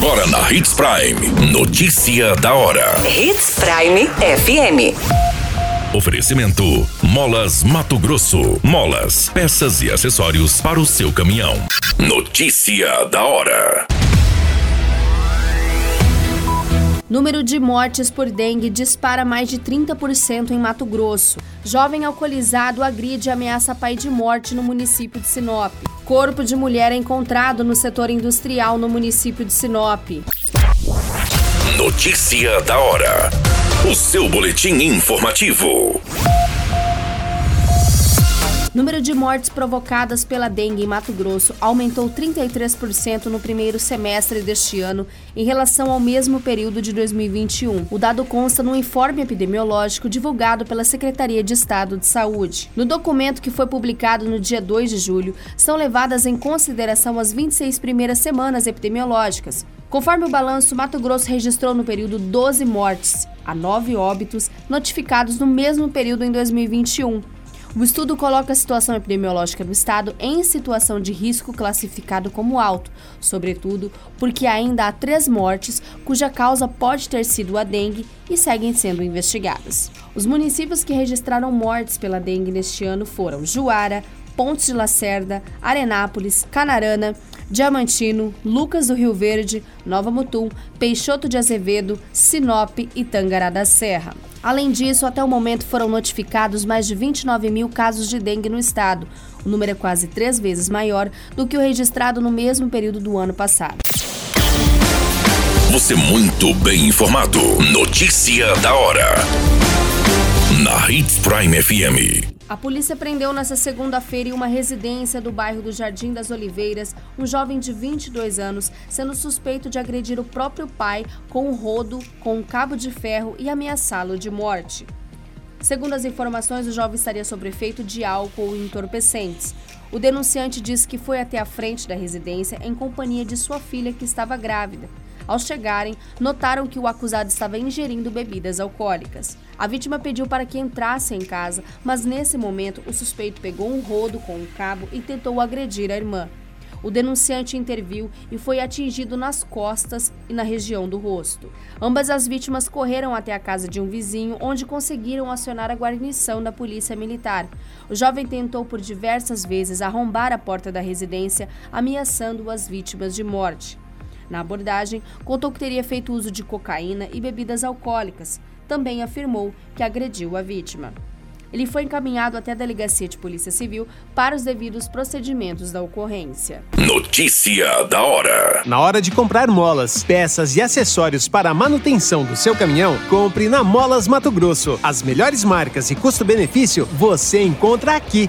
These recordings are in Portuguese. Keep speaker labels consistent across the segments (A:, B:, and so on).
A: Agora na Hits Prime. Notícia da hora.
B: Hits Prime FM.
A: Oferecimento: Molas Mato Grosso. Molas, peças e acessórios para o seu caminhão. Notícia da hora.
C: Número de mortes por dengue dispara mais de 30% em Mato Grosso. Jovem alcoolizado agride e ameaça pai de morte no município de Sinop. Corpo de mulher é encontrado no setor industrial no município de Sinop.
A: Notícia da hora. O seu boletim informativo.
C: Número de mortes provocadas pela dengue em Mato Grosso aumentou 33% no primeiro semestre deste ano em relação ao mesmo período de 2021. O dado consta no informe epidemiológico divulgado pela Secretaria de Estado de Saúde. No documento que foi publicado no dia 2 de julho, são levadas em consideração as 26 primeiras semanas epidemiológicas. Conforme o balanço, Mato Grosso registrou no período 12 mortes, a 9 óbitos notificados no mesmo período em 2021. O estudo coloca a situação epidemiológica do estado em situação de risco classificado como alto, sobretudo porque ainda há três mortes cuja causa pode ter sido a dengue e seguem sendo investigadas. Os municípios que registraram mortes pela dengue neste ano foram Juara, Pontes de Lacerda, Arenápolis, Canarana, Diamantino, Lucas do Rio Verde, Nova Mutum, Peixoto de Azevedo, Sinop e Tangará da Serra. Além disso, até o momento foram notificados mais de 29 mil casos de dengue no estado. O número é quase três vezes maior do que o registrado no mesmo período do ano passado.
A: Você muito bem informado. Notícia da hora. Na Hits Prime FM.
C: A polícia prendeu nesta segunda-feira em uma residência do bairro do Jardim das Oliveiras um jovem de 22 anos, sendo suspeito de agredir o próprio pai com um rodo, com um cabo de ferro e ameaçá-lo de morte. Segundo as informações, o jovem estaria sob efeito de álcool e entorpecentes. O denunciante disse que foi até a frente da residência em companhia de sua filha, que estava grávida. Ao chegarem, notaram que o acusado estava ingerindo bebidas alcoólicas. A vítima pediu para que entrasse em casa, mas nesse momento o suspeito pegou um rodo com um cabo e tentou agredir a irmã. O denunciante interviu e foi atingido nas costas e na região do rosto. Ambas as vítimas correram até a casa de um vizinho, onde conseguiram acionar a guarnição da polícia militar. O jovem tentou por diversas vezes arrombar a porta da residência, ameaçando as vítimas de morte. Na abordagem, contou que teria feito uso de cocaína e bebidas alcoólicas. Também afirmou que agrediu a vítima. Ele foi encaminhado até a Delegacia de Polícia Civil para os devidos procedimentos da ocorrência.
A: Notícia da hora.
D: Na hora de comprar molas, peças e acessórios para a manutenção do seu caminhão, compre na Molas Mato Grosso. As melhores marcas e custo-benefício você encontra aqui.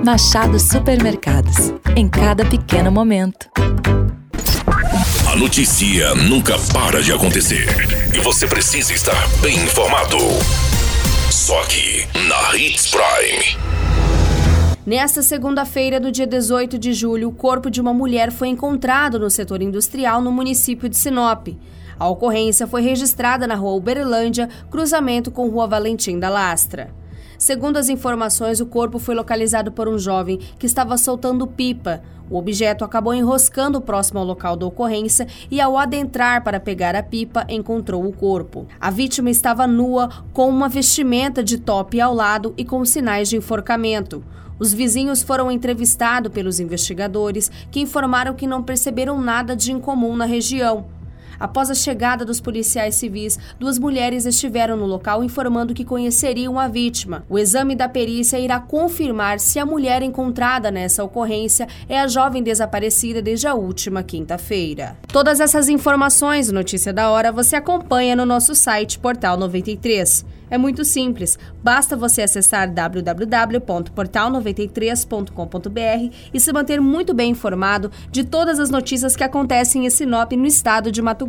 E: Machado Supermercados. Em cada pequeno momento.
A: A notícia nunca para de acontecer. E você precisa estar bem informado. Só aqui, na Hits Prime.
C: Nesta segunda-feira do dia 18 de julho, o corpo de uma mulher foi encontrado no setor industrial no município de Sinop. A ocorrência foi registrada na rua Uberlândia, cruzamento com rua Valentim da Lastra. Segundo as informações, o corpo foi localizado por um jovem que estava soltando pipa. O objeto acabou enroscando próximo ao local da ocorrência e, ao adentrar para pegar a pipa, encontrou o corpo. A vítima estava nua, com uma vestimenta de top ao lado e com sinais de enforcamento. Os vizinhos foram entrevistados pelos investigadores, que informaram que não perceberam nada de incomum na região. Após a chegada dos policiais civis, duas mulheres estiveram no local informando que conheceriam a vítima. O exame da perícia irá confirmar se a mulher encontrada nessa ocorrência é a jovem desaparecida desde a última quinta-feira. Todas essas informações, notícia da hora, você acompanha no nosso site Portal 93. É muito simples, basta você acessar www.portal93.com.br e se manter muito bem informado de todas as notícias que acontecem em Sinop no estado de Mato